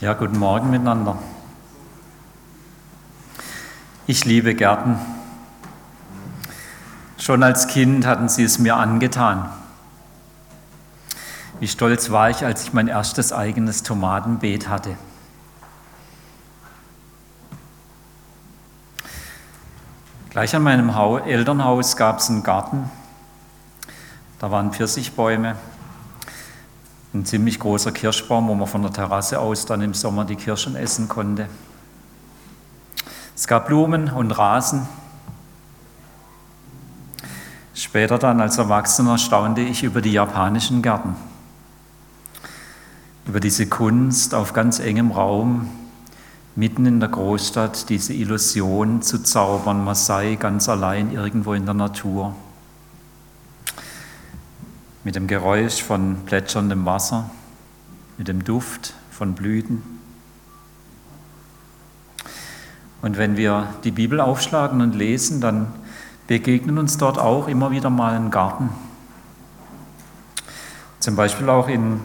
Ja, guten Morgen miteinander. Ich liebe Gärten. Schon als Kind hatten sie es mir angetan. Wie stolz war ich, als ich mein erstes eigenes Tomatenbeet hatte. Gleich an meinem Elternhaus gab es einen Garten. Da waren Pfirsichbäume, ein ziemlich großer Kirschbaum, wo man von der Terrasse aus dann im Sommer die Kirschen essen konnte. Es gab Blumen und Rasen. Später dann als Erwachsener staunte ich über die japanischen Gärten, über diese Kunst auf ganz engem Raum, mitten in der Großstadt, diese Illusion zu zaubern, man sei ganz allein irgendwo in der Natur mit dem Geräusch von plätscherndem Wasser, mit dem Duft von Blüten. Und wenn wir die Bibel aufschlagen und lesen, dann begegnen uns dort auch immer wieder mal ein Garten. Zum Beispiel auch in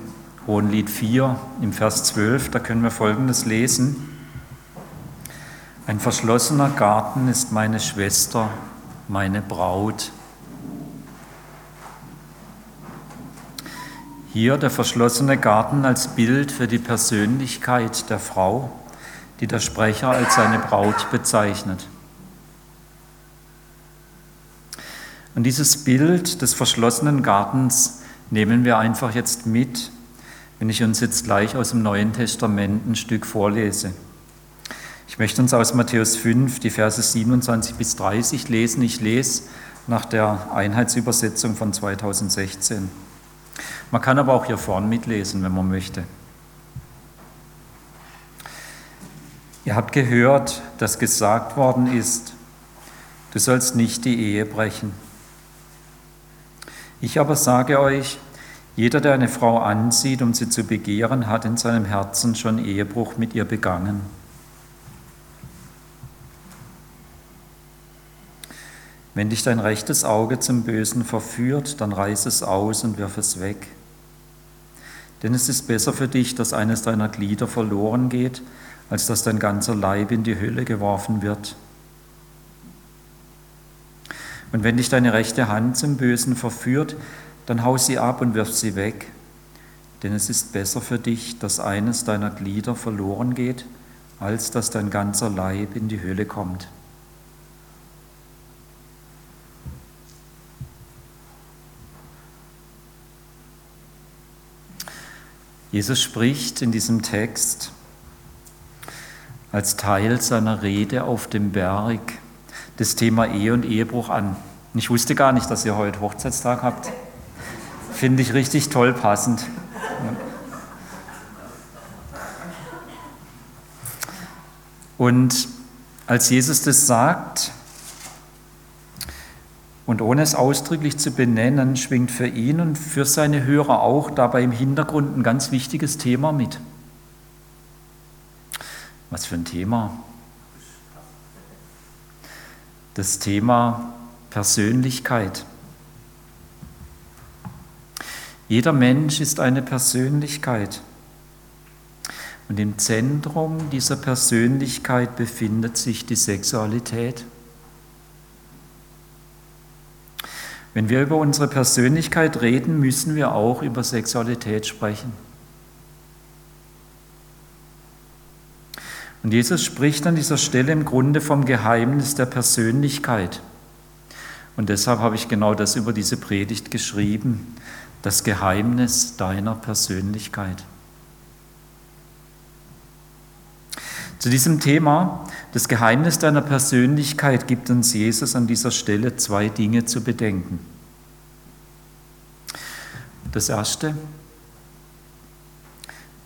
Hohenlied 4 im Vers 12, da können wir Folgendes lesen. Ein verschlossener Garten ist meine Schwester, meine Braut. Hier der verschlossene Garten als Bild für die Persönlichkeit der Frau, die der Sprecher als seine Braut bezeichnet. Und dieses Bild des verschlossenen Gartens nehmen wir einfach jetzt mit, wenn ich uns jetzt gleich aus dem Neuen Testament ein Stück vorlese. Ich möchte uns aus Matthäus 5 die Verse 27 bis 30 lesen. Ich lese nach der Einheitsübersetzung von 2016. Man kann aber auch hier vorn mitlesen, wenn man möchte. Ihr habt gehört, dass gesagt worden ist, du sollst nicht die Ehe brechen. Ich aber sage euch, jeder, der eine Frau ansieht, um sie zu begehren, hat in seinem Herzen schon Ehebruch mit ihr begangen. Wenn dich dein rechtes Auge zum Bösen verführt, dann reiß es aus und wirf es weg. Denn es ist besser für dich, dass eines deiner Glieder verloren geht, als dass dein ganzer Leib in die Hölle geworfen wird. Und wenn dich deine rechte Hand zum Bösen verführt, dann hau sie ab und wirf sie weg. Denn es ist besser für dich, dass eines deiner Glieder verloren geht, als dass dein ganzer Leib in die Hölle kommt. Jesus spricht in diesem Text als Teil seiner Rede auf dem Berg das Thema Ehe und Ehebruch an. Ich wusste gar nicht, dass ihr heute Hochzeitstag habt. Finde ich richtig toll passend. Und als Jesus das sagt, und ohne es ausdrücklich zu benennen, schwingt für ihn und für seine Hörer auch dabei im Hintergrund ein ganz wichtiges Thema mit. Was für ein Thema? Das Thema Persönlichkeit. Jeder Mensch ist eine Persönlichkeit. Und im Zentrum dieser Persönlichkeit befindet sich die Sexualität. Wenn wir über unsere Persönlichkeit reden, müssen wir auch über Sexualität sprechen. Und Jesus spricht an dieser Stelle im Grunde vom Geheimnis der Persönlichkeit. Und deshalb habe ich genau das über diese Predigt geschrieben, das Geheimnis deiner Persönlichkeit. Zu diesem Thema, das Geheimnis deiner Persönlichkeit, gibt uns Jesus an dieser Stelle zwei Dinge zu bedenken. Das erste,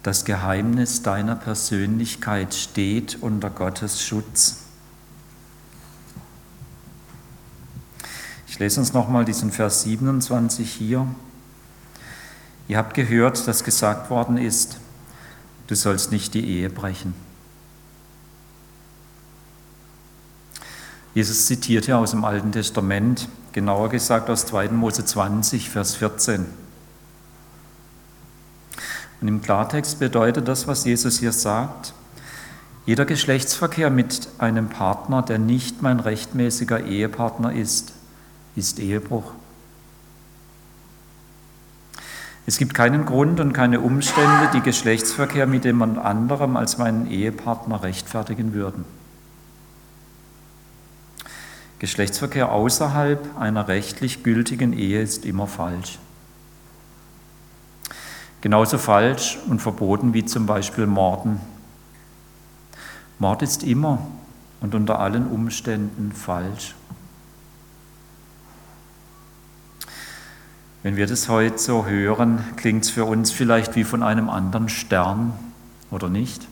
das Geheimnis deiner Persönlichkeit steht unter Gottes Schutz. Ich lese uns nochmal diesen Vers 27 hier. Ihr habt gehört, dass gesagt worden ist, du sollst nicht die Ehe brechen. Jesus zitiert hier aus dem Alten Testament, genauer gesagt aus 2. Mose 20, Vers 14. Und im Klartext bedeutet das, was Jesus hier sagt, jeder Geschlechtsverkehr mit einem Partner, der nicht mein rechtmäßiger Ehepartner ist, ist Ehebruch. Es gibt keinen Grund und keine Umstände, die Geschlechtsverkehr mit jemand anderem als meinen Ehepartner rechtfertigen würden. Geschlechtsverkehr außerhalb einer rechtlich gültigen Ehe ist immer falsch. Genauso falsch und verboten wie zum Beispiel Morden. Mord ist immer und unter allen Umständen falsch. Wenn wir das heute so hören, klingt es für uns vielleicht wie von einem anderen Stern, oder nicht?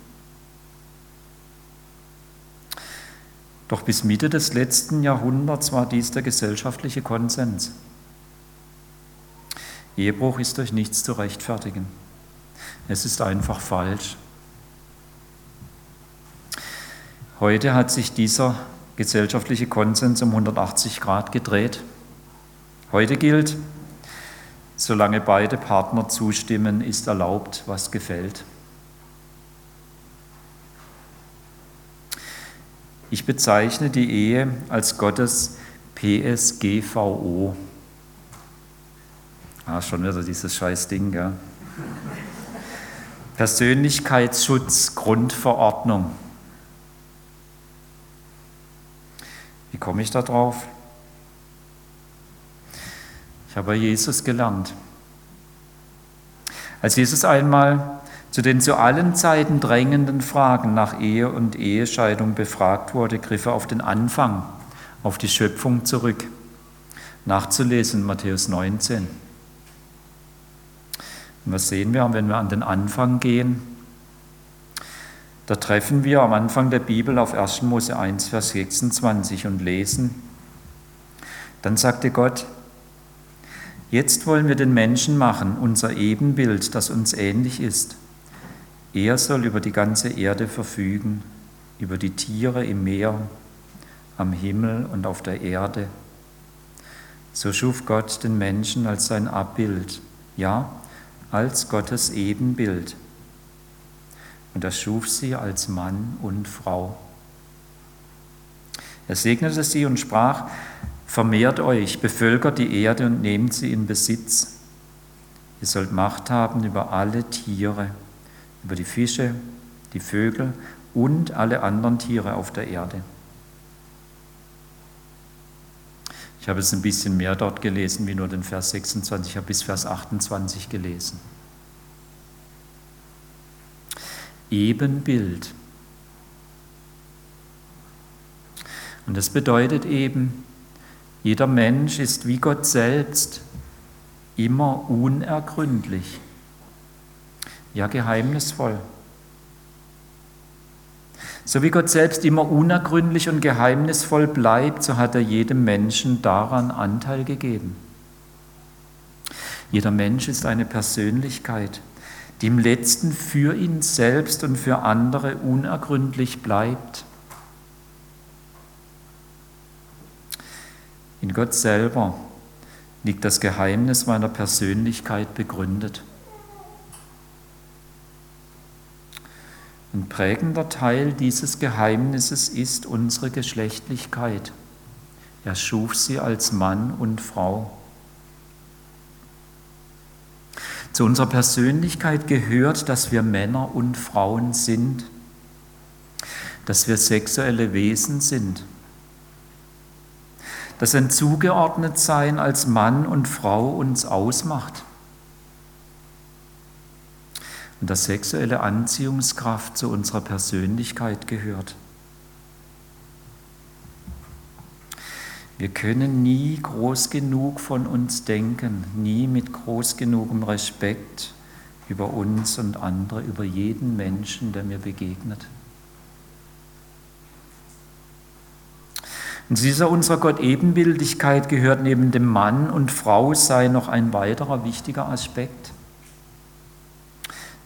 Doch bis Mitte des letzten Jahrhunderts war dies der gesellschaftliche Konsens. Ehebruch ist durch nichts zu rechtfertigen. Es ist einfach falsch. Heute hat sich dieser gesellschaftliche Konsens um 180 Grad gedreht. Heute gilt, solange beide Partner zustimmen, ist erlaubt, was gefällt. Ich bezeichne die Ehe als Gottes PSGVO. Ah, schon wieder dieses scheiß Ding, gell? Persönlichkeitsschutz Grundverordnung. Wie komme ich da drauf? Ich habe Jesus gelernt. Als Jesus einmal zu den zu allen Zeiten drängenden Fragen nach Ehe und Ehescheidung befragt wurde, griff er auf den Anfang, auf die Schöpfung zurück. Nachzulesen, Matthäus 19. Und was sehen wir, wenn wir an den Anfang gehen? Da treffen wir am Anfang der Bibel auf 1. Mose 1, Vers 26 und lesen. Dann sagte Gott, jetzt wollen wir den Menschen machen, unser Ebenbild, das uns ähnlich ist. Er soll über die ganze Erde verfügen, über die Tiere im Meer, am Himmel und auf der Erde. So schuf Gott den Menschen als sein Abbild, ja, als Gottes Ebenbild. Und er schuf sie als Mann und Frau. Er segnete sie und sprach, Vermehrt euch, bevölkert die Erde und nehmt sie in Besitz. Ihr sollt Macht haben über alle Tiere, über die Fische, die Vögel und alle anderen Tiere auf der Erde. Ich habe es ein bisschen mehr dort gelesen, wie nur den Vers 26, ich habe bis Vers 28 gelesen. Ebenbild. Und das bedeutet eben, jeder Mensch ist wie Gott selbst immer unergründlich, ja geheimnisvoll. So wie Gott selbst immer unergründlich und geheimnisvoll bleibt, so hat er jedem Menschen daran Anteil gegeben. Jeder Mensch ist eine Persönlichkeit, die im letzten für ihn selbst und für andere unergründlich bleibt. In Gott selber liegt das Geheimnis meiner Persönlichkeit begründet. Ein prägender Teil dieses Geheimnisses ist unsere Geschlechtlichkeit. Er schuf sie als Mann und Frau. Zu unserer Persönlichkeit gehört, dass wir Männer und Frauen sind, dass wir sexuelle Wesen sind, dass ein Zugeordnetsein als Mann und Frau uns ausmacht und dass sexuelle Anziehungskraft zu unserer Persönlichkeit gehört. Wir können nie groß genug von uns denken, nie mit groß genugem Respekt über uns und andere, über jeden Menschen, der mir begegnet. Und dieser unserer Gott-Ebenbildigkeit gehört neben dem Mann und Frau sei noch ein weiterer wichtiger Aspekt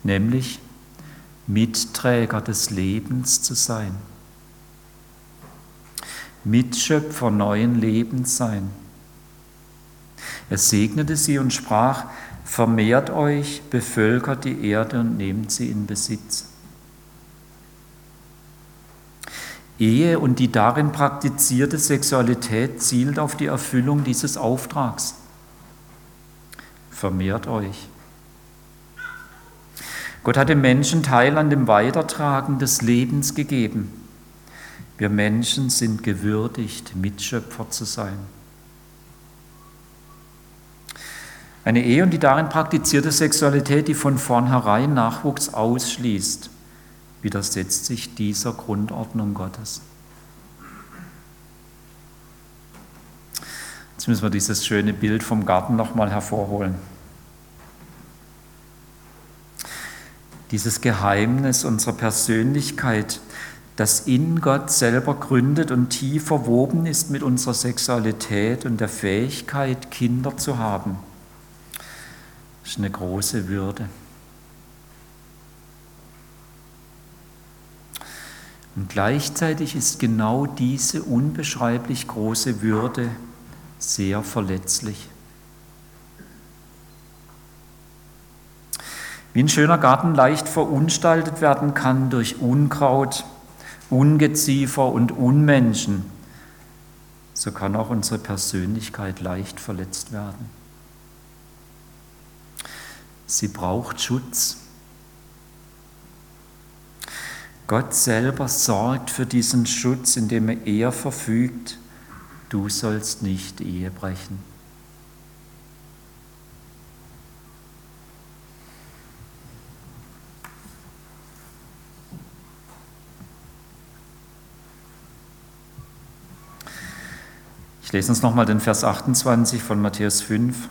nämlich Mitträger des Lebens zu sein, Mitschöpfer neuen Lebens sein. Er segnete sie und sprach, Vermehrt euch, bevölkert die Erde und nehmt sie in Besitz. Ehe und die darin praktizierte Sexualität zielt auf die Erfüllung dieses Auftrags. Vermehrt euch. Gott hat dem Menschen Teil an dem Weitertragen des Lebens gegeben. Wir Menschen sind gewürdigt, Mitschöpfer zu sein. Eine Ehe und die darin praktizierte Sexualität, die von vornherein Nachwuchs ausschließt, widersetzt sich dieser Grundordnung Gottes. Jetzt müssen wir dieses schöne Bild vom Garten nochmal hervorholen. Dieses Geheimnis unserer Persönlichkeit, das in Gott selber gründet und tief verwoben ist mit unserer Sexualität und der Fähigkeit, Kinder zu haben, ist eine große Würde. Und gleichzeitig ist genau diese unbeschreiblich große Würde sehr verletzlich. Wie ein schöner Garten leicht verunstaltet werden kann durch Unkraut, Ungeziefer und Unmenschen, so kann auch unsere Persönlichkeit leicht verletzt werden. Sie braucht Schutz. Gott selber sorgt für diesen Schutz, indem er verfügt, du sollst nicht Ehe brechen. Ich lese uns nochmal den Vers 28 von Matthäus 5.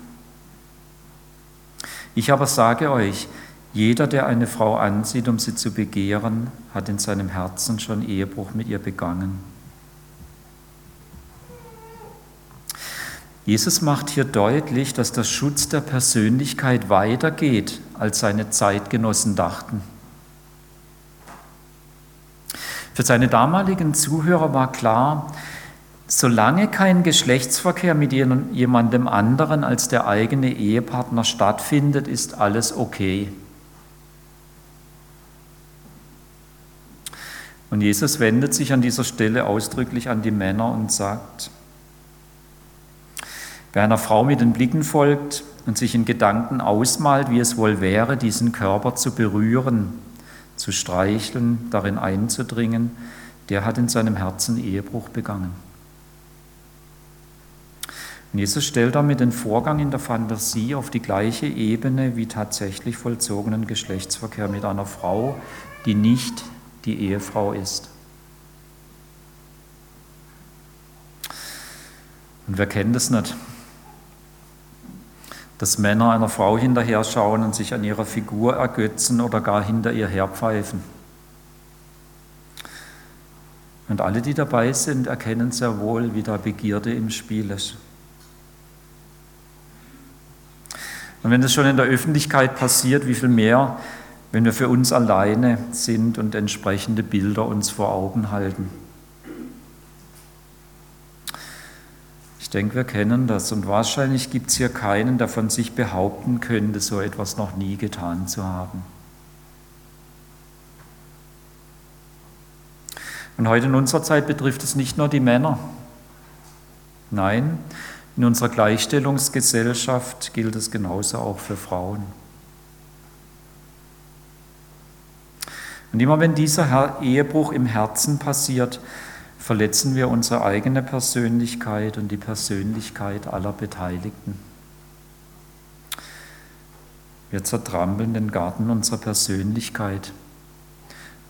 Ich aber sage euch, jeder, der eine Frau ansieht, um sie zu begehren, hat in seinem Herzen schon Ehebruch mit ihr begangen. Jesus macht hier deutlich, dass der Schutz der Persönlichkeit weitergeht, als seine Zeitgenossen dachten. Für seine damaligen Zuhörer war klar, solange kein Geschlechtsverkehr mit jemandem anderen als der eigene Ehepartner stattfindet, ist alles okay. Und Jesus wendet sich an dieser Stelle ausdrücklich an die Männer und sagt, wer einer Frau mit den Blicken folgt und sich in Gedanken ausmalt, wie es wohl wäre, diesen Körper zu berühren, zu streicheln, darin einzudringen, der hat in seinem Herzen Ehebruch begangen. Jesus stellt damit den Vorgang in der Fantasie auf die gleiche Ebene wie tatsächlich vollzogenen Geschlechtsverkehr mit einer Frau, die nicht die Ehefrau ist. Und wer kennt es nicht? Dass Männer einer Frau hinterher schauen und sich an ihrer Figur ergötzen oder gar hinter ihr herpfeifen. Und alle, die dabei sind, erkennen sehr wohl, wie da Begierde im Spiel ist. Und wenn das schon in der Öffentlichkeit passiert, wie viel mehr wenn wir für uns alleine sind und entsprechende Bilder uns vor Augen halten. Ich denke, wir kennen das und wahrscheinlich gibt es hier keinen, der von sich behaupten könnte, so etwas noch nie getan zu haben. Und heute in unserer Zeit betrifft es nicht nur die Männer. Nein, in unserer Gleichstellungsgesellschaft gilt es genauso auch für Frauen. Und immer wenn dieser Ehebruch im Herzen passiert, verletzen wir unsere eigene Persönlichkeit und die Persönlichkeit aller Beteiligten. Wir zertrampeln den Garten unserer Persönlichkeit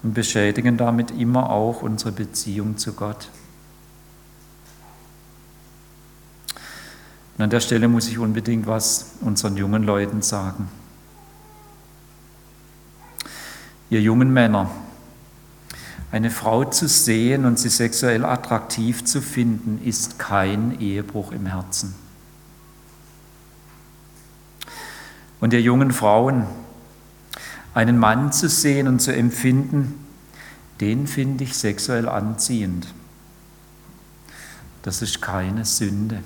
und beschädigen damit immer auch unsere Beziehung zu Gott. Und an der Stelle muss ich unbedingt was unseren jungen Leuten sagen. ihr jungen Männer, eine Frau zu sehen und sie sexuell attraktiv zu finden, ist kein Ehebruch im Herzen. Und ihr jungen Frauen, einen Mann zu sehen und zu empfinden, den finde ich sexuell anziehend. Das ist keine Sünde.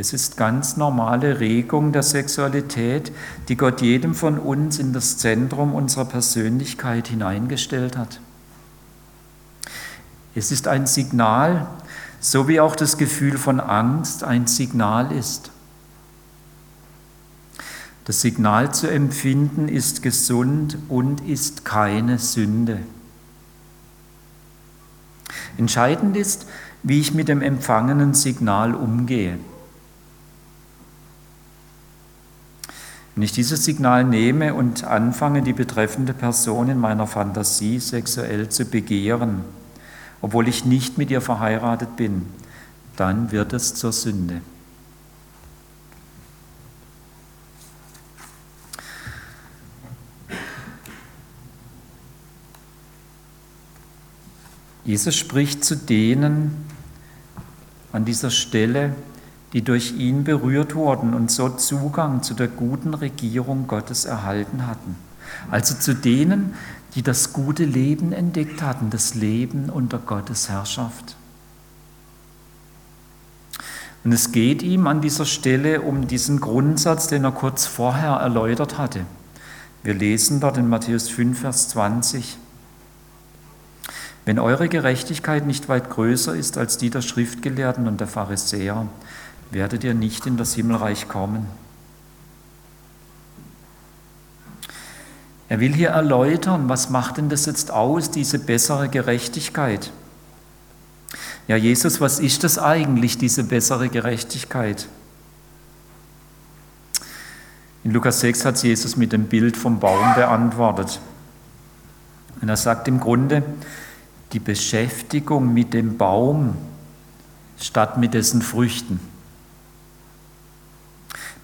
Es ist ganz normale Regung der Sexualität, die Gott jedem von uns in das Zentrum unserer Persönlichkeit hineingestellt hat. Es ist ein Signal, so wie auch das Gefühl von Angst ein Signal ist. Das Signal zu empfinden ist gesund und ist keine Sünde. Entscheidend ist, wie ich mit dem empfangenen Signal umgehe. Wenn ich dieses Signal nehme und anfange, die betreffende Person in meiner Fantasie sexuell zu begehren, obwohl ich nicht mit ihr verheiratet bin, dann wird es zur Sünde. Jesus spricht zu denen an dieser Stelle, die durch ihn berührt wurden und so Zugang zu der guten Regierung Gottes erhalten hatten. Also zu denen, die das gute Leben entdeckt hatten, das Leben unter Gottes Herrschaft. Und es geht ihm an dieser Stelle um diesen Grundsatz, den er kurz vorher erläutert hatte. Wir lesen dort in Matthäus 5, Vers 20. Wenn eure Gerechtigkeit nicht weit größer ist als die der Schriftgelehrten und der Pharisäer, werdet ihr nicht in das Himmelreich kommen. Er will hier erläutern, was macht denn das jetzt aus, diese bessere Gerechtigkeit? Ja, Jesus, was ist das eigentlich, diese bessere Gerechtigkeit? In Lukas 6 hat Jesus mit dem Bild vom Baum beantwortet. Und er sagt im Grunde, die Beschäftigung mit dem Baum statt mit dessen Früchten.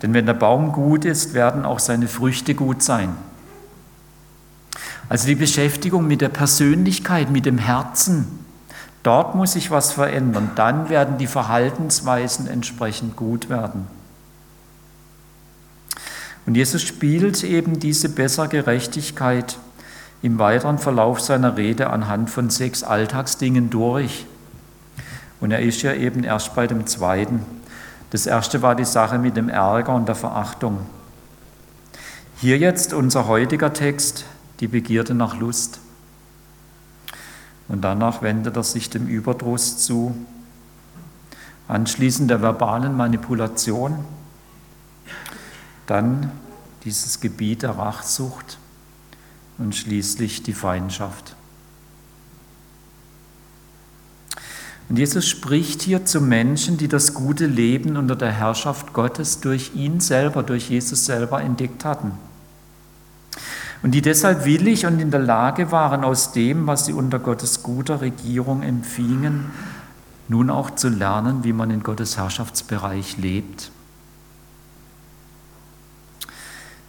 Denn wenn der Baum gut ist, werden auch seine Früchte gut sein. Also die Beschäftigung mit der Persönlichkeit, mit dem Herzen, dort muss sich was verändern. Dann werden die Verhaltensweisen entsprechend gut werden. Und Jesus spielt eben diese bessere Gerechtigkeit im weiteren Verlauf seiner Rede anhand von sechs Alltagsdingen durch. Und er ist ja eben erst bei dem zweiten. Das erste war die Sache mit dem Ärger und der Verachtung. Hier jetzt unser heutiger Text, die Begierde nach Lust. Und danach wendet er sich dem Überdruss zu, anschließend der verbalen Manipulation, dann dieses Gebiet der Rachsucht und schließlich die Feindschaft. Und Jesus spricht hier zu Menschen, die das gute Leben unter der Herrschaft Gottes durch ihn selber, durch Jesus selber entdeckt hatten. Und die deshalb willig und in der Lage waren, aus dem, was sie unter Gottes guter Regierung empfingen, nun auch zu lernen, wie man in Gottes Herrschaftsbereich lebt.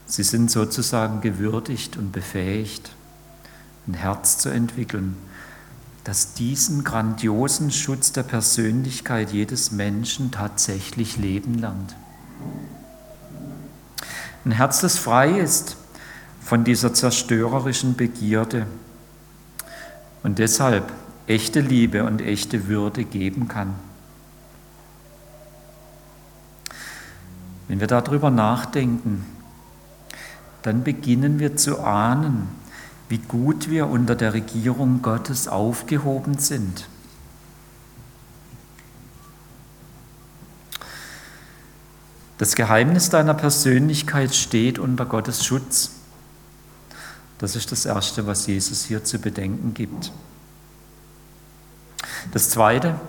Sie sind sozusagen gewürdigt und befähigt, ein Herz zu entwickeln, das diesen grandiosen Schutz der Persönlichkeit jedes Menschen tatsächlich leben lernt. Ein Herz, das frei ist von dieser zerstörerischen Begierde und deshalb echte Liebe und echte Würde geben kann. Wenn wir darüber nachdenken, dann beginnen wir zu ahnen, wie gut wir unter der Regierung Gottes aufgehoben sind. Das Geheimnis deiner Persönlichkeit steht unter Gottes Schutz. Das ist das Erste, was Jesus hier zu bedenken gibt. Das Zweite,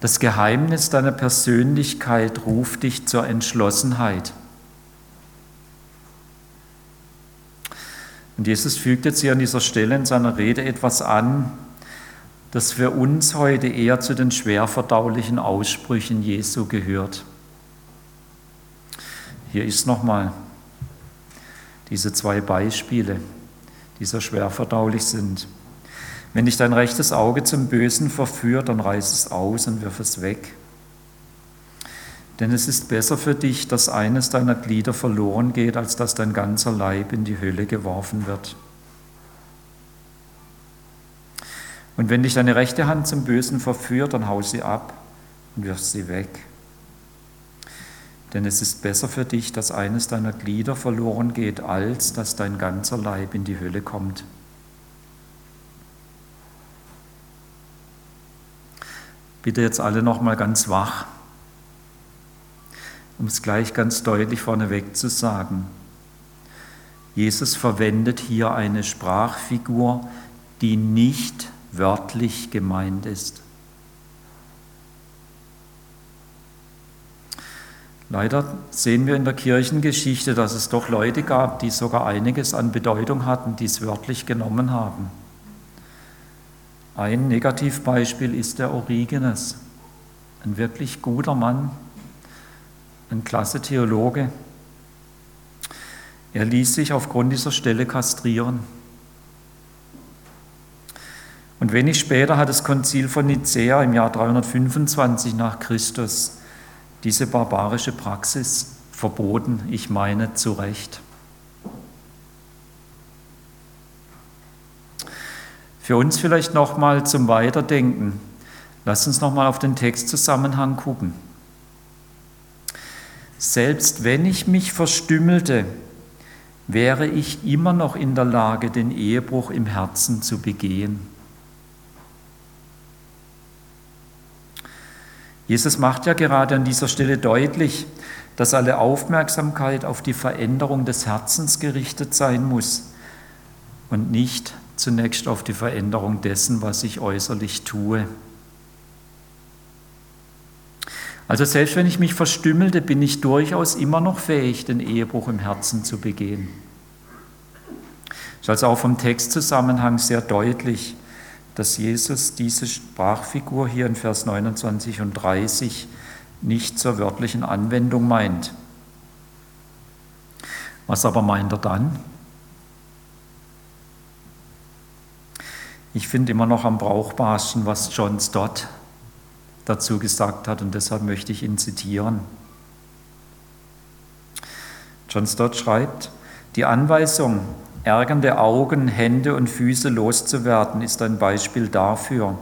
das Geheimnis deiner Persönlichkeit ruft dich zur Entschlossenheit. Und Jesus fügt jetzt hier an dieser Stelle in seiner Rede etwas an, das für uns heute eher zu den schwerverdaulichen Aussprüchen Jesu gehört. Hier ist nochmal diese zwei Beispiele, die so schwerverdaulich sind. Wenn dich dein rechtes Auge zum Bösen verführt, dann reiß es aus und wirf es weg. Denn es ist besser für dich, dass eines deiner Glieder verloren geht, als dass dein ganzer Leib in die Hölle geworfen wird. Und wenn dich deine rechte Hand zum Bösen verführt, dann hau sie ab und wirf sie weg. Denn es ist besser für dich, dass eines deiner Glieder verloren geht, als dass dein ganzer Leib in die Hölle kommt. Bitte jetzt alle nochmal ganz wach, um es gleich ganz deutlich vorneweg zu sagen. Jesus verwendet hier eine Sprachfigur, die nicht wörtlich gemeint ist. Leider sehen wir in der Kirchengeschichte, dass es doch Leute gab, die sogar einiges an Bedeutung hatten, die es wörtlich genommen haben. Ein Negativbeispiel ist der Origenes, ein wirklich guter Mann, ein klasse Theologe. Er ließ sich aufgrund dieser Stelle kastrieren. Und wenig später hat das Konzil von Nicäa im Jahr 325 nach Christus diese barbarische Praxis verboten, ich meine zu Recht. Für uns vielleicht nochmal zum Weiterdenken. Lass uns nochmal auf den Textzusammenhang gucken. Selbst wenn ich mich verstümmelte, wäre ich immer noch in der Lage, den Ehebruch im Herzen zu begehen. Jesus macht ja gerade an dieser Stelle deutlich, dass alle Aufmerksamkeit auf die Veränderung des Herzens gerichtet sein muss und nicht zunächst auf die Veränderung dessen, was ich äußerlich tue. Also selbst wenn ich mich verstümmelte, bin ich durchaus immer noch fähig, den Ehebruch im Herzen zu begehen. Ist also auch vom Textzusammenhang sehr deutlich, dass Jesus diese Sprachfigur hier in Vers 29 und 30 nicht zur wörtlichen Anwendung meint. Was aber meint er dann? Ich finde immer noch am brauchbarsten, was John Stott dazu gesagt hat und deshalb möchte ich ihn zitieren. John Stott schreibt, die Anweisung, ärgernde Augen, Hände und Füße loszuwerden, ist ein Beispiel dafür,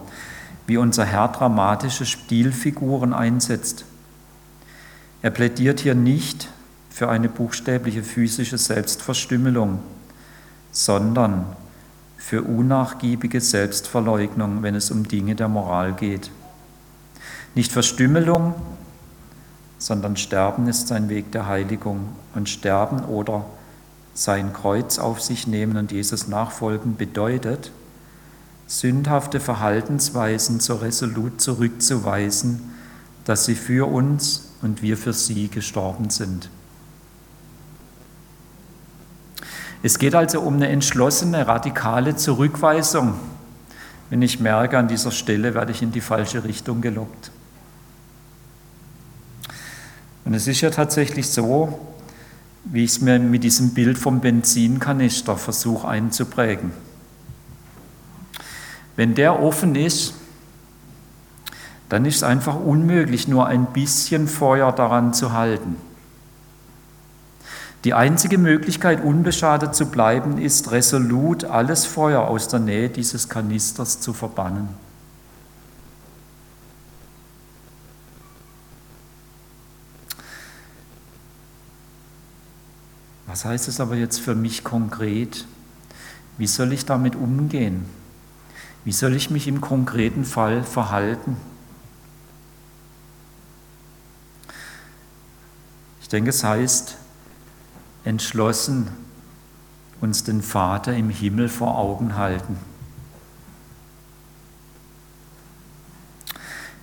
wie unser Herr dramatische Stilfiguren einsetzt. Er plädiert hier nicht für eine buchstäbliche physische Selbstverstümmelung, sondern für unnachgiebige Selbstverleugnung, wenn es um Dinge der Moral geht. Nicht Verstümmelung, sondern Sterben ist sein Weg der Heiligung. Und Sterben oder sein Kreuz auf sich nehmen und Jesus nachfolgen bedeutet, sündhafte Verhaltensweisen so resolut zurückzuweisen, dass sie für uns und wir für sie gestorben sind. Es geht also um eine entschlossene, radikale Zurückweisung, wenn ich merke, an dieser Stelle werde ich in die falsche Richtung gelockt. Und es ist ja tatsächlich so, wie ich es mir mit diesem Bild vom Benzinkanister versuche einzuprägen. Wenn der offen ist, dann ist es einfach unmöglich, nur ein bisschen Feuer daran zu halten. Die einzige Möglichkeit, unbeschadet zu bleiben, ist resolut alles Feuer aus der Nähe dieses Kanisters zu verbannen. Was heißt es aber jetzt für mich konkret? Wie soll ich damit umgehen? Wie soll ich mich im konkreten Fall verhalten? Ich denke, es heißt, entschlossen uns den Vater im Himmel vor Augen halten.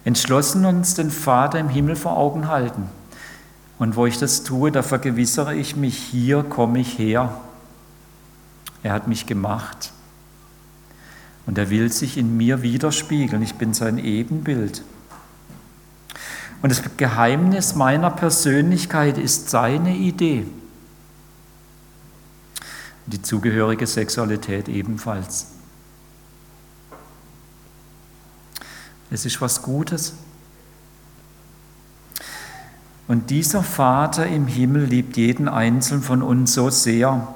Entschlossen uns den Vater im Himmel vor Augen halten. Und wo ich das tue, da vergewissere ich mich, hier komme ich her. Er hat mich gemacht. Und er will sich in mir widerspiegeln. Ich bin sein Ebenbild. Und das Geheimnis meiner Persönlichkeit ist seine Idee. Die zugehörige Sexualität ebenfalls. Es ist was Gutes. Und dieser Vater im Himmel liebt jeden einzelnen von uns so sehr,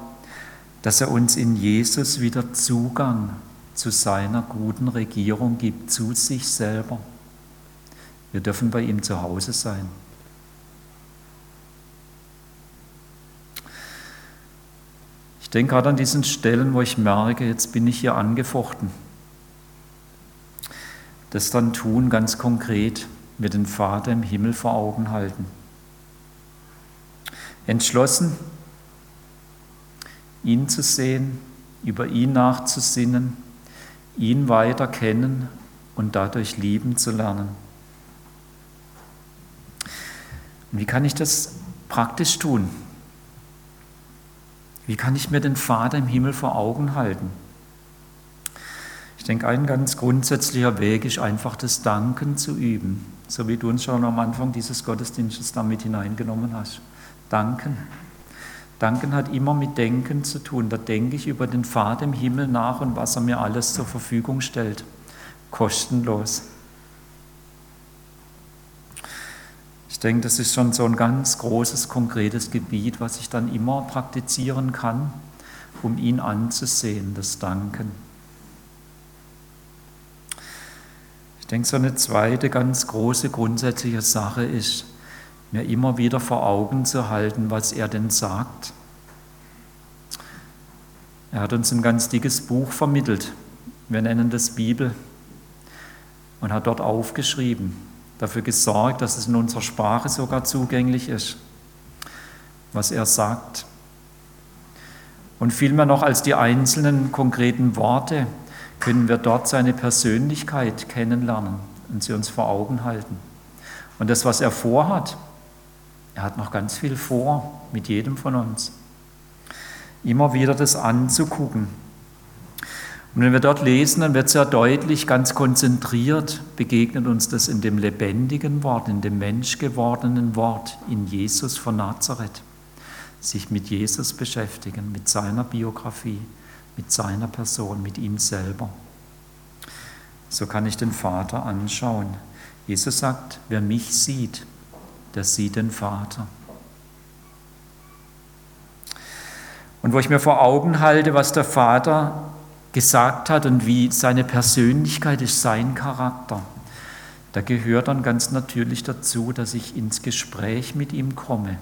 dass er uns in Jesus wieder Zugang zu seiner guten Regierung gibt, zu sich selber. Wir dürfen bei ihm zu Hause sein. Ich denke gerade an diesen Stellen, wo ich merke, jetzt bin ich hier angefochten. Das dann tun, ganz konkret, mit dem Vater im Himmel vor Augen halten. Entschlossen, ihn zu sehen, über ihn nachzusinnen, ihn weiter kennen und dadurch lieben zu lernen. Und wie kann ich das praktisch tun? Wie kann ich mir den Vater im Himmel vor Augen halten? Ich denke, ein ganz grundsätzlicher Weg ist einfach das Danken zu üben, so wie du uns schon am Anfang dieses Gottesdienstes damit hineingenommen hast. Danken. Danken hat immer mit Denken zu tun. Da denke ich über den Vater im Himmel nach und was er mir alles zur Verfügung stellt. Kostenlos. Ich denke, das ist schon so ein ganz großes, konkretes Gebiet, was ich dann immer praktizieren kann, um ihn anzusehen, das Danken. Ich denke, so eine zweite ganz große grundsätzliche Sache ist, mir immer wieder vor Augen zu halten, was er denn sagt. Er hat uns ein ganz dickes Buch vermittelt. Wir nennen das Bibel und hat dort aufgeschrieben, dafür gesorgt, dass es in unserer Sprache sogar zugänglich ist, was er sagt. Und vielmehr noch als die einzelnen konkreten Worte können wir dort seine Persönlichkeit kennenlernen und sie uns vor Augen halten. Und das, was er vorhat, er hat noch ganz viel vor mit jedem von uns. Immer wieder das anzugucken. Und wenn wir dort lesen, dann wird sehr deutlich, ganz konzentriert begegnet uns das in dem lebendigen Wort, in dem menschgewordenen Wort, in Jesus von Nazareth. Sich mit Jesus beschäftigen, mit seiner Biografie, mit seiner Person, mit ihm selber. So kann ich den Vater anschauen. Jesus sagt, wer mich sieht, der sieht den Vater. Und wo ich mir vor Augen halte, was der Vater gesagt hat und wie seine Persönlichkeit ist, sein Charakter, da gehört dann ganz natürlich dazu, dass ich ins Gespräch mit ihm komme.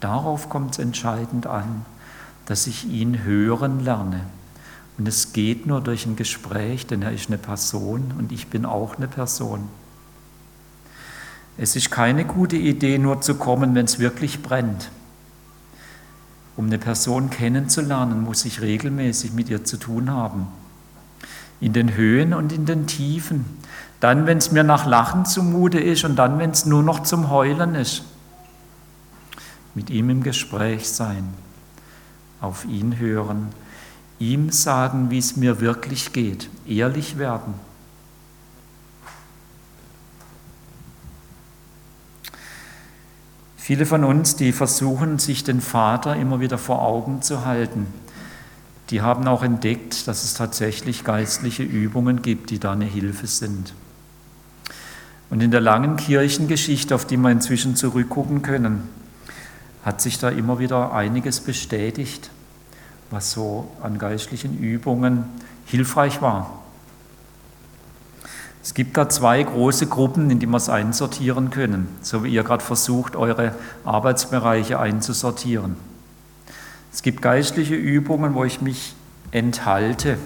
Darauf kommt es entscheidend an, dass ich ihn hören lerne. Und es geht nur durch ein Gespräch, denn er ist eine Person und ich bin auch eine Person. Es ist keine gute Idee, nur zu kommen, wenn es wirklich brennt. Um eine Person kennenzulernen, muss ich regelmäßig mit ihr zu tun haben. In den Höhen und in den Tiefen. Dann, wenn es mir nach Lachen zumute ist und dann, wenn es nur noch zum Heulen ist. Mit ihm im Gespräch sein, auf ihn hören, ihm sagen, wie es mir wirklich geht, ehrlich werden Viele von uns, die versuchen, sich den Vater immer wieder vor Augen zu halten, die haben auch entdeckt, dass es tatsächlich geistliche Übungen gibt, die da eine Hilfe sind. Und in der langen Kirchengeschichte, auf die wir inzwischen zurückgucken können, hat sich da immer wieder einiges bestätigt, was so an geistlichen Übungen hilfreich war. Es gibt da zwei große Gruppen, in die wir es einsortieren können, so wie ihr gerade versucht, eure Arbeitsbereiche einzusortieren. Es gibt geistliche Übungen, wo ich mich enthalte,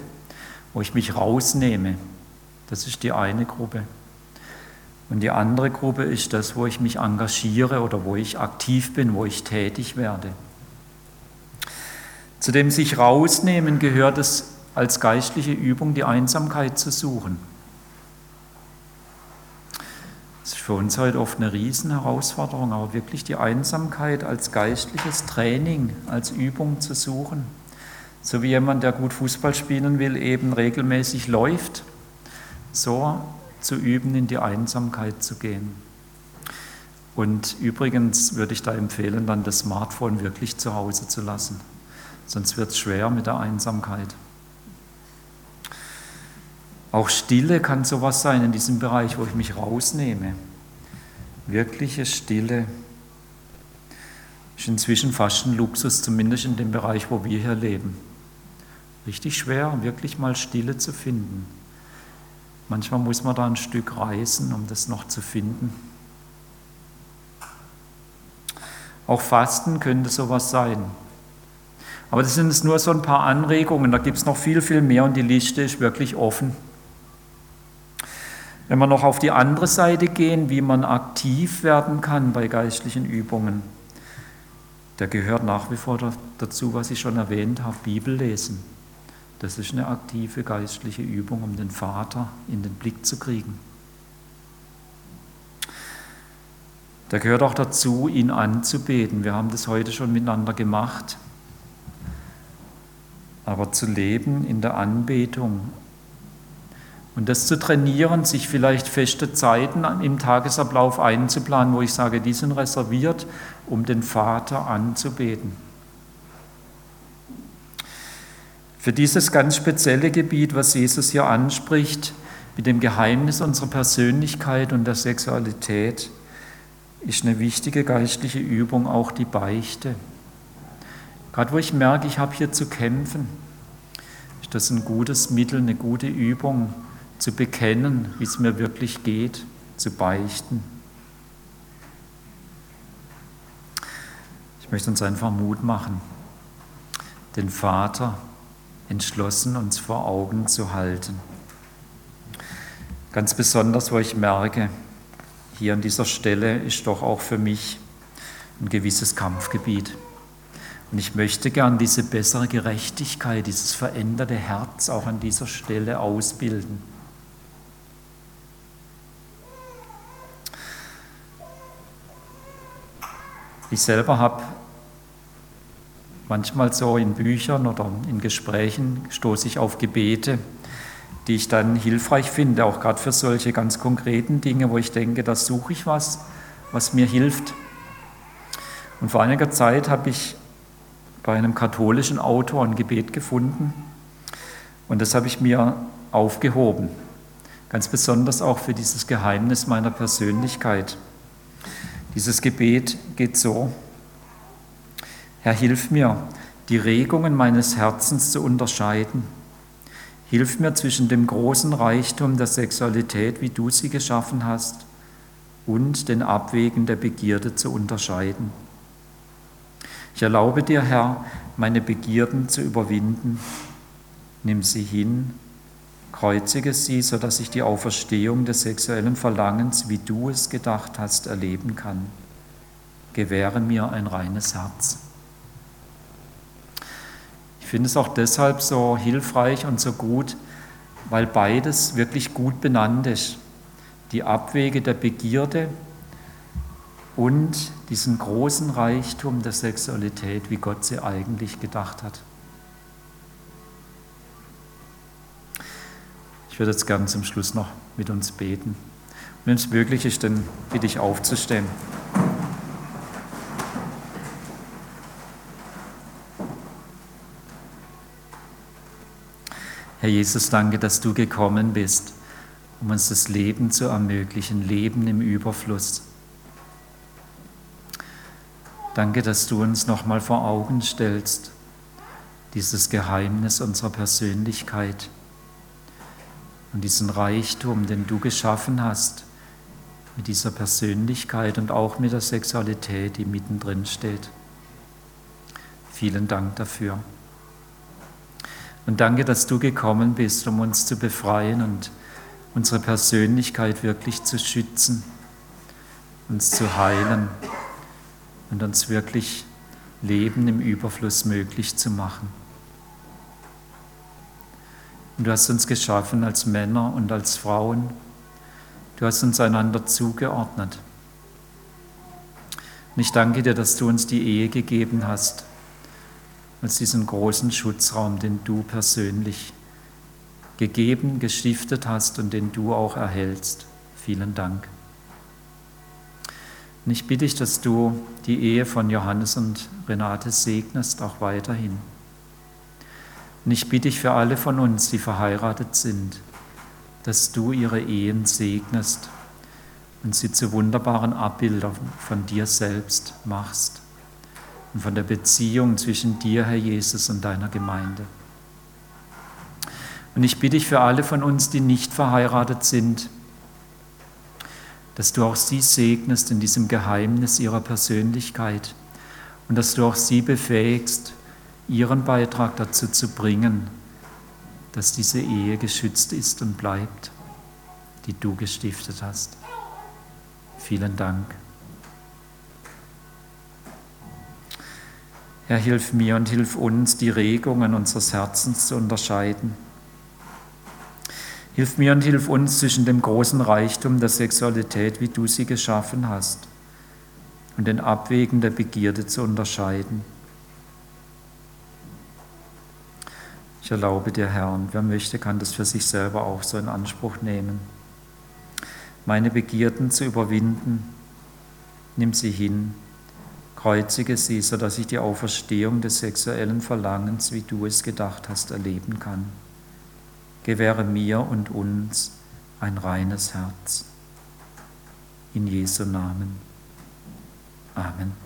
wo ich mich rausnehme. Das ist die eine Gruppe. Und die andere Gruppe ist das, wo ich mich engagiere oder wo ich aktiv bin, wo ich tätig werde. Zu dem sich rausnehmen gehört es als geistliche Übung, die Einsamkeit zu suchen. Das ist für uns heute oft eine Riesenherausforderung, aber wirklich die Einsamkeit als geistliches Training, als Übung zu suchen. So wie jemand, der gut Fußball spielen will, eben regelmäßig läuft, so zu üben, in die Einsamkeit zu gehen. Und übrigens würde ich da empfehlen, dann das Smartphone wirklich zu Hause zu lassen. Sonst wird es schwer mit der Einsamkeit. Auch Stille kann sowas sein in diesem Bereich, wo ich mich rausnehme. Wirkliche Stille ist inzwischen fast ein Luxus, zumindest in dem Bereich, wo wir hier leben. Richtig schwer, wirklich mal Stille zu finden. Manchmal muss man da ein Stück reisen, um das noch zu finden. Auch Fasten könnte sowas sein. Aber das sind jetzt nur so ein paar Anregungen, da gibt es noch viel, viel mehr und die Liste ist wirklich offen. Wenn wir noch auf die andere Seite gehen, wie man aktiv werden kann bei geistlichen Übungen, da gehört nach wie vor dazu, was ich schon erwähnt habe, Bibel lesen. Das ist eine aktive geistliche Übung, um den Vater in den Blick zu kriegen. Da gehört auch dazu, ihn anzubeten. Wir haben das heute schon miteinander gemacht. Aber zu leben in der Anbetung, und das zu trainieren, sich vielleicht feste Zeiten im Tagesablauf einzuplanen, wo ich sage, die sind reserviert, um den Vater anzubeten. Für dieses ganz spezielle Gebiet, was Jesus hier anspricht, mit dem Geheimnis unserer Persönlichkeit und der Sexualität, ist eine wichtige geistliche Übung auch die Beichte. Gerade wo ich merke, ich habe hier zu kämpfen, ist das ein gutes Mittel, eine gute Übung, zu bekennen, wie es mir wirklich geht, zu beichten. Ich möchte uns einfach Mut machen, den Vater entschlossen uns vor Augen zu halten. Ganz besonders, wo ich merke, hier an dieser Stelle ist doch auch für mich ein gewisses Kampfgebiet. Und ich möchte gern diese bessere Gerechtigkeit, dieses veränderte Herz auch an dieser Stelle ausbilden. Ich selber habe manchmal so in Büchern oder in Gesprächen stoße ich auf Gebete, die ich dann hilfreich finde, auch gerade für solche ganz konkreten Dinge, wo ich denke, da suche ich was, was mir hilft. Und vor einiger Zeit habe ich bei einem katholischen Autor ein Gebet gefunden und das habe ich mir aufgehoben, ganz besonders auch für dieses Geheimnis meiner Persönlichkeit. Dieses Gebet geht so, Herr, hilf mir, die Regungen meines Herzens zu unterscheiden. Hilf mir zwischen dem großen Reichtum der Sexualität, wie du sie geschaffen hast, und den Abwägen der Begierde zu unterscheiden. Ich erlaube dir, Herr, meine Begierden zu überwinden. Nimm sie hin Kreuzige sie, sodass ich die Auferstehung des sexuellen Verlangens, wie du es gedacht hast, erleben kann. Gewähre mir ein reines Herz. Ich finde es auch deshalb so hilfreich und so gut, weil beides wirklich gut benannt ist. Die Abwege der Begierde und diesen großen Reichtum der Sexualität, wie Gott sie eigentlich gedacht hat. Ich würde jetzt gerne zum Schluss noch mit uns beten. wenn es möglich ist, dann bitte ich aufzustehen. Herr Jesus, danke, dass du gekommen bist, um uns das Leben zu ermöglichen, Leben im Überfluss. Danke, dass du uns nochmal vor Augen stellst, dieses Geheimnis unserer Persönlichkeit und diesen Reichtum, den du geschaffen hast, mit dieser Persönlichkeit und auch mit der Sexualität, die mittendrin steht. Vielen Dank dafür. Und danke, dass du gekommen bist, um uns zu befreien und unsere Persönlichkeit wirklich zu schützen, uns zu heilen und uns wirklich Leben im Überfluss möglich zu machen. Und du hast uns geschaffen als Männer und als Frauen. Du hast uns einander zugeordnet. Und ich danke dir, dass du uns die Ehe gegeben hast, als diesen großen Schutzraum, den du persönlich gegeben, gestiftet hast und den du auch erhältst. Vielen Dank. Und ich bitte dich, dass du die Ehe von Johannes und Renate segnest, auch weiterhin. Und ich bitte dich für alle von uns, die verheiratet sind, dass du ihre Ehen segnest und sie zu wunderbaren Abbildern von dir selbst machst und von der Beziehung zwischen dir, Herr Jesus, und deiner Gemeinde. Und ich bitte dich für alle von uns, die nicht verheiratet sind, dass du auch sie segnest in diesem Geheimnis ihrer Persönlichkeit und dass du auch sie befähigst, ihren Beitrag dazu zu bringen, dass diese Ehe geschützt ist und bleibt, die du gestiftet hast. Vielen Dank. Herr, hilf mir und hilf uns, die Regungen unseres Herzens zu unterscheiden. Hilf mir und hilf uns zwischen dem großen Reichtum der Sexualität, wie du sie geschaffen hast, und den Abwägen der Begierde zu unterscheiden. Ich erlaube dir, Herr, und wer möchte, kann das für sich selber auch so in Anspruch nehmen. Meine Begierden zu überwinden, nimm sie hin, kreuzige sie, sodass ich die Auferstehung des sexuellen Verlangens, wie du es gedacht hast, erleben kann. Gewähre mir und uns ein reines Herz. In Jesu Namen. Amen.